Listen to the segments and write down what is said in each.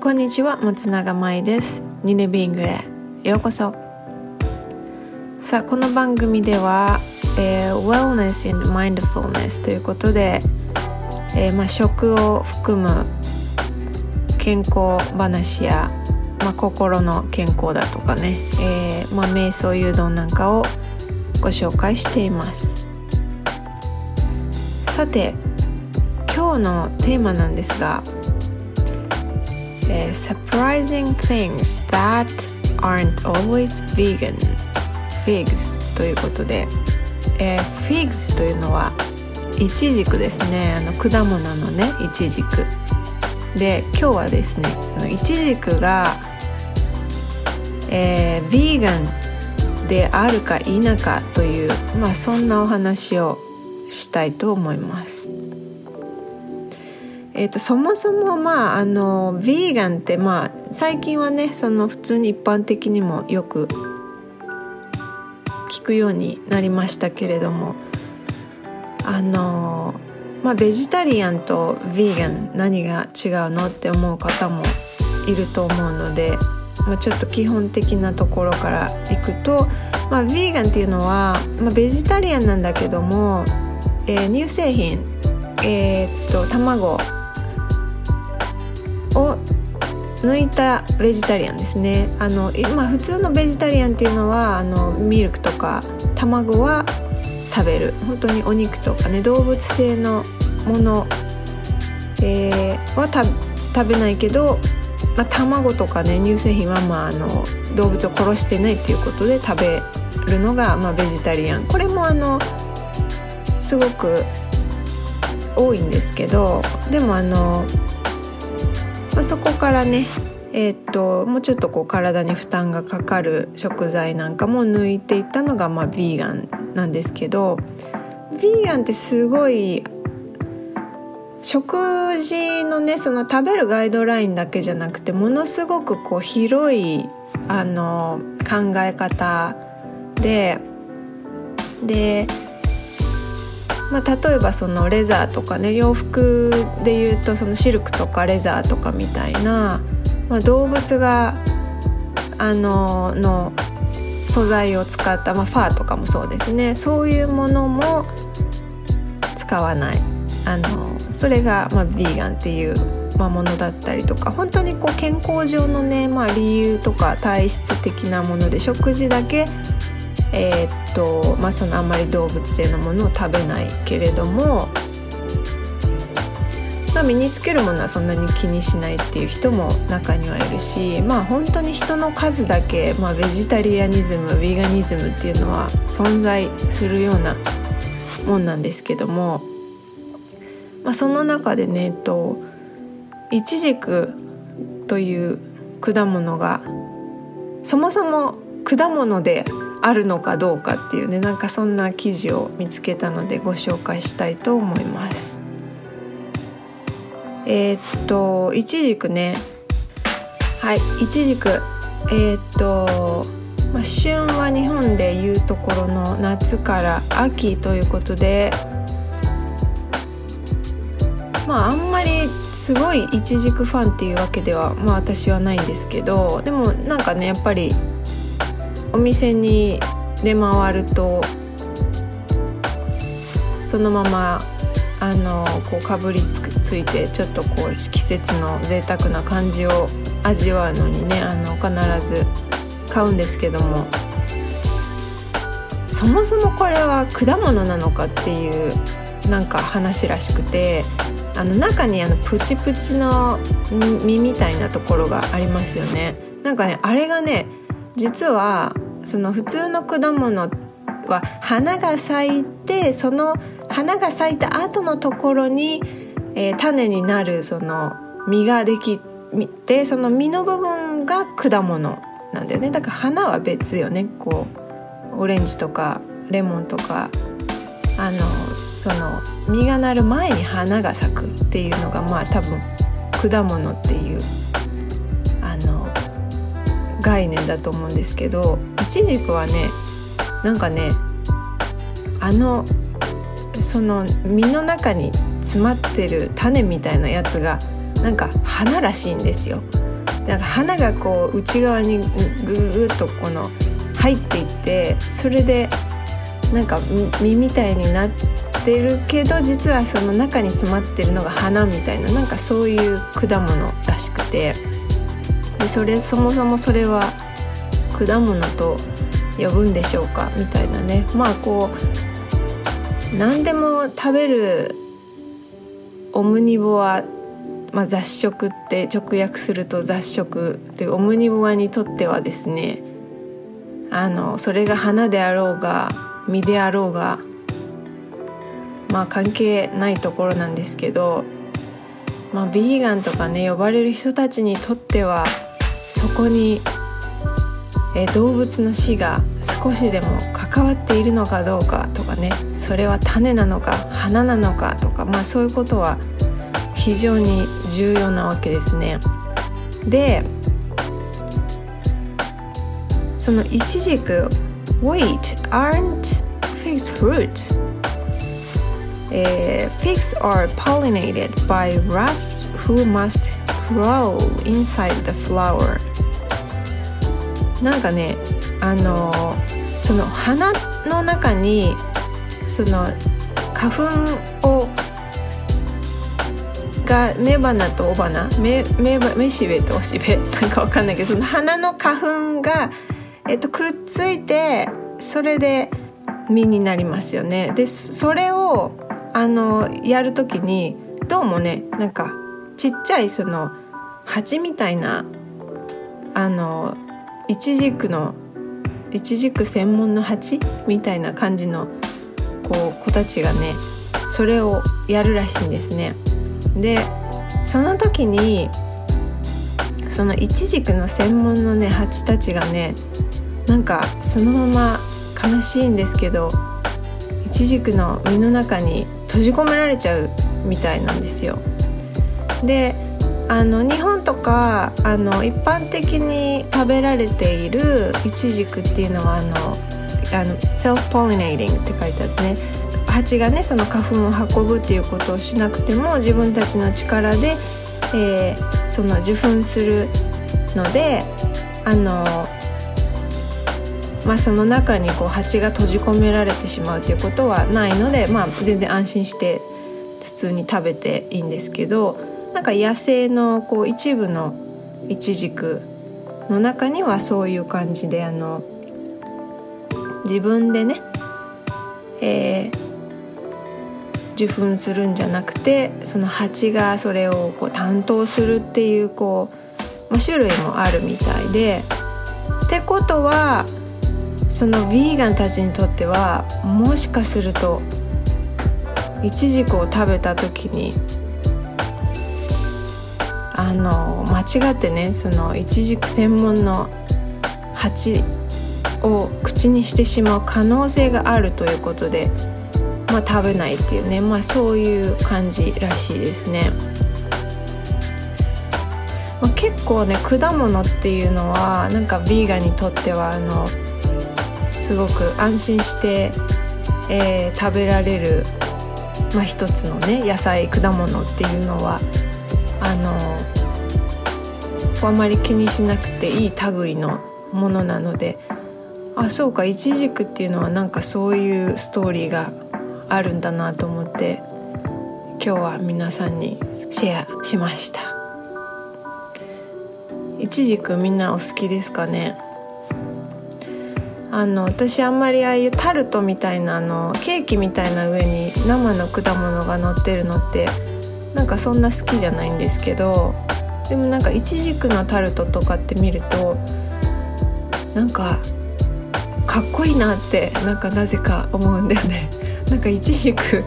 こんにちは松永舞です。ニネビングへ。ようこそ。さあこの番組では、えー、Wellness and Mindfulness ということで、えー、まあ、食を含む健康話や、まあ、心の健康だとかね、えー、まあ、瞑想誘導なんかをご紹介しています。さて今日のテーマなんですが、えー、Surprising things that aren't always vegan. Figs ということで、えー、figs というのはイチジクですね。あの果物のねイチジクで今日はですねそのイチジクが、えー、ヴィーガンであるか否かというまあそんなお話をしたいと思います。えーと、そもそもまああのヴィーガンってまあ最近はねその普通に一般的にもよく聞くようになりましたけれどもあのまあベジタリアンとヴィーガン何が違うのって思う方もいると思うので、まあ、ちょっと基本的なところからいくと、まあ、ヴィーガンっていうのは、まあ、ベジタリアンなんだけども、えー、乳製品えー、っと卵を抜いたベジタリアンですね。あの、まあ、普通のベジタリアンっていうのはあのミルクとか卵は食べる。本当にお肉とかね動物性のもの、えー、は食べないけど、まあ、卵とかね乳製品は、まあ、あの動物を殺してないっていうことで食べるのが、まあ、ベジタリアン。これもあのすごく多いんですけどでもあのまあ、そこからねえー、っともうちょっとこう体に負担がかかる食材なんかも抜いていったのがまあビーガンなんですけどビーガンってすごい食事のねその食べるガイドラインだけじゃなくてものすごくこう広いあの考え方ででまあ、例えばそのレザーとかね洋服でいうとそのシルクとかレザーとかみたいな、まあ、動物があのの素材を使った、まあ、ファーとかもそうですね。そういうものも使わない。あのそれが、まあ、ビーガンっていう、まあ、ものだったりとか本当にこう健康上のね、まあ、理由とか体質的なもので食事だけえー、っとまあそのあんまり動物性のものを食べないけれども、まあ、身につけるものはそんなに気にしないっていう人も中にはいるしまあ本当に人の数だけ、まあ、ベジタリアニズムヴィーガニズムっていうのは存在するようなもんなんですけども、まあ、その中でね、えっと、イチジクという果物がそもそも果物であるのかどうかっていうねなんかそんな記事を見つけたのでご紹介したいと思います。えー、っといちじくねはいいちじくえー、っと、まあ、旬は日本でいうところの夏から秋ということでまああんまりすごいいちじくファンっていうわけではまあ私はないんですけどでもなんかねやっぱりお店に出回るとそのままあのこうかぶりつくついてちょっとこう季節の贅沢な感じを味わうのにねあの必ず買うんですけども。そもそもこれは果物なのかっていうなんか話らしくてあの中にあのプチプチの実みたいなところがありますよね。なんかねあれがね実はその普通の果物は花が咲いてその花が咲いた後のところに、えー、種になるその実ができてその実の部分が果物なんだよね。だから花は別よね。こうオレンジとかレモンとかあのその実がなる前に花が咲くっていうのがまあ多分果物っていう概念だと思うんですけどイチジクはねなんかねあのその実の中に詰まってる種みたいなやつがなんか花らしいんですよ。なんか花がこう内側にぐぐっとこの入っていってそれでなんか実みたいになってるけど実はその中に詰まってるのが花みたいななんかそういう果物らしくて。でそれそもそもそれは果物と呼ぶんでしょうか？みたいなね。まあこう何でも食べるオムニボア、まあ、雑食って直訳すると雑食っていうオムニボアにとってはですねあのそれが花であろうが実であろうがまあ関係ないところなんですけど、まあ、ビーガンとかね呼ばれる人たちにとってはそこにえ動物の死が少しでも関わっているのかどうかとかねそれは種なのか花なのかとかまあそういうことは非常に重要なわけですね。でそのイチジク Wait, aren't figs fruit? Uh, figs are pollinated by wasps who must crawl inside the flower なんかねあのその花の中にその花粉をが雌花と雄花雌雌しべと雄しべ なんかわかんないけどその花の花粉が、えっと、くっついてそれで実になりますよね。でそれをあのやる時にどうもねなんかちっちゃいその鉢みたいなあのいちじくのいちじく専門の鉢みたいな感じのこう子たちがねそれをやるらしいんですね。でその時にそのいちじくの専門のね蜂たちがねなんかそのまま悲しいんですけどいちじくの実の中に閉じ込められちゃうみたいなんですよ。であの日本とかあの一般的に食べられているイチジクっていうのはあのあの self-pollinating って書いてあってね。蜂がねその花粉を運ぶっていうことをしなくても自分たちの力で、えー、その受粉するのであのまあ、その中にこう蜂が閉じ込められてしまうということはないので、まあ、全然安心して普通に食べていいんですけどなんか野生のこう一部のイチジクの中にはそういう感じであの自分でね、えー、受粉するんじゃなくてその蜂がそれをこう担当するっていうこう、ま、種類もあるみたいで。ってことはそのヴィーガンたちにとってはもしかするとイチジクを食べた時にあの間違ってねそのイチジク専門の鉢を口にしてしまう可能性があるということで、まあ、食べないっていうね、まあ、そういう感じらしいですね。まあ、結構ね果物っていうのはなんかヴィーガンにとってはあのすごく安心して、えー、食べられる、まあ、一つのね野菜果物っていうのはあのあまり気にしなくていい類のものなのであそうかイチジクっていうのはなんかそういうストーリーがあるんだなと思って今日は皆さんにシェアしました。イチジクみんなお好きですかね？あの私あんまりああいうタルトみたいなあのケーキみたいな上に生の果物が乗ってるのってなんかそんな好きじゃないんですけどでもなんかいちじくのタルトとかって見るとなんかかっこいいなってなんかなぜか思うんだよね。なんかいちじく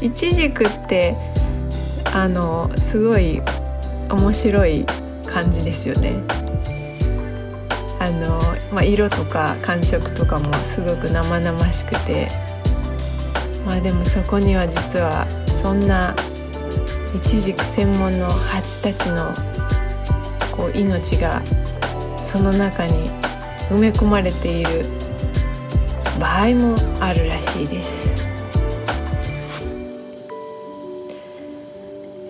いちじくってあのすごい面白い感じですよね。あのまあ、色とか感触とかもすごく生々しくてまあでもそこには実はそんなイチジク専門の蜂たちのこう命がその中に埋め込まれている場合もあるらしいです。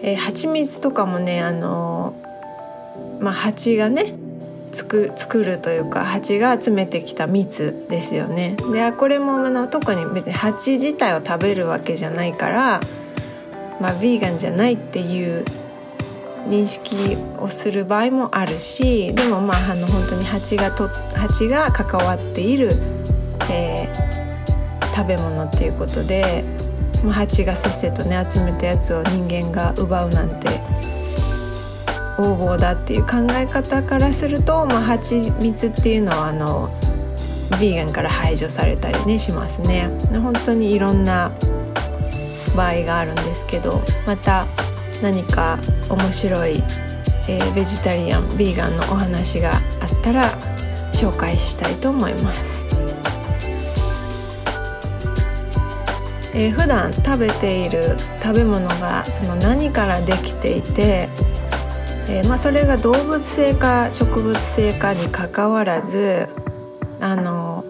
えー、蜂蜜とかもねあのまあ、蜂がね作るというか蜂が集めてきた蜜ですよね。でこれもあの特に別に蜂自体を食べるわけじゃないから、まあ、ヴィーガンじゃないっていう認識をする場合もあるしでもまああの本当に蜂がと蜂が関わっている、えー、食べ物っていうことで、まあ、蜂がせっせとね集めたやつを人間が奪うなんて横暴だっていう考え方からすると、まあ、蜂蜜っていうのはあのヴィーガンから排除されたりねしますね。本当にいろんな場合があるんですけどまた何か面白い、えー、ベジタリアンヴィーガンのお話があったら紹介したいと思います、えー、普段食べている食べ物がその何からできていてえー、まあ、それが動物性か植物性かにかかわらずあの、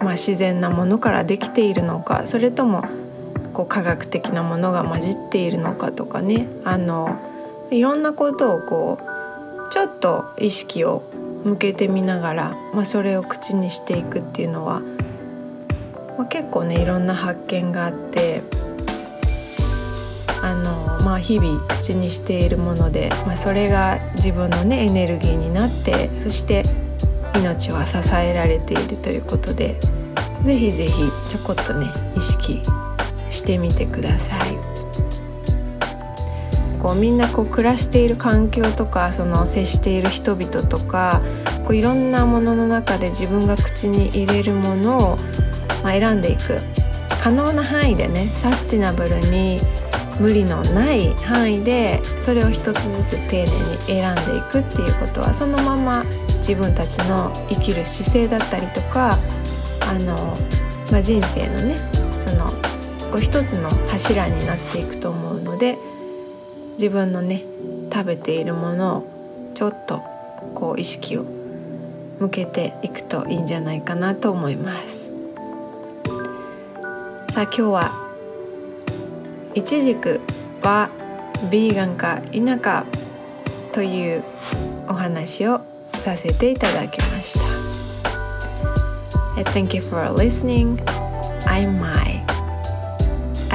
まあ、自然なものからできているのかそれともこう科学的なものが混じっているのかとかね。あのいろんなことをこうちょっと意識を向けてみながら、まあ、それを口にしていくっていうのは、まあ、結構ねいろんな発見があってあの、まあ、日々口にしているもので、まあ、それが自分のねエネルギーになってそして命は支えられているということでぜひぜひちょこっとね意識してみてください。こうみんなこう暮らしている環境とかその接している人々とかこういろんなものの中で自分が口に入れるものを、まあ、選んでいく可能な範囲でねサスティナブルに無理のない範囲でそれを一つずつ丁寧に選んでいくっていうことはそのまま自分たちの生きる姿勢だったりとかあの、まあ、人生のねそのこう一つの柱になっていくと思うので自分のね食べているものをちょっとこう意識を向けていくといいんじゃないかなと思います。さあ今日はイチジクはビーガンか否かというお話をさせていただきました。Thank you for listening. I'm Mai.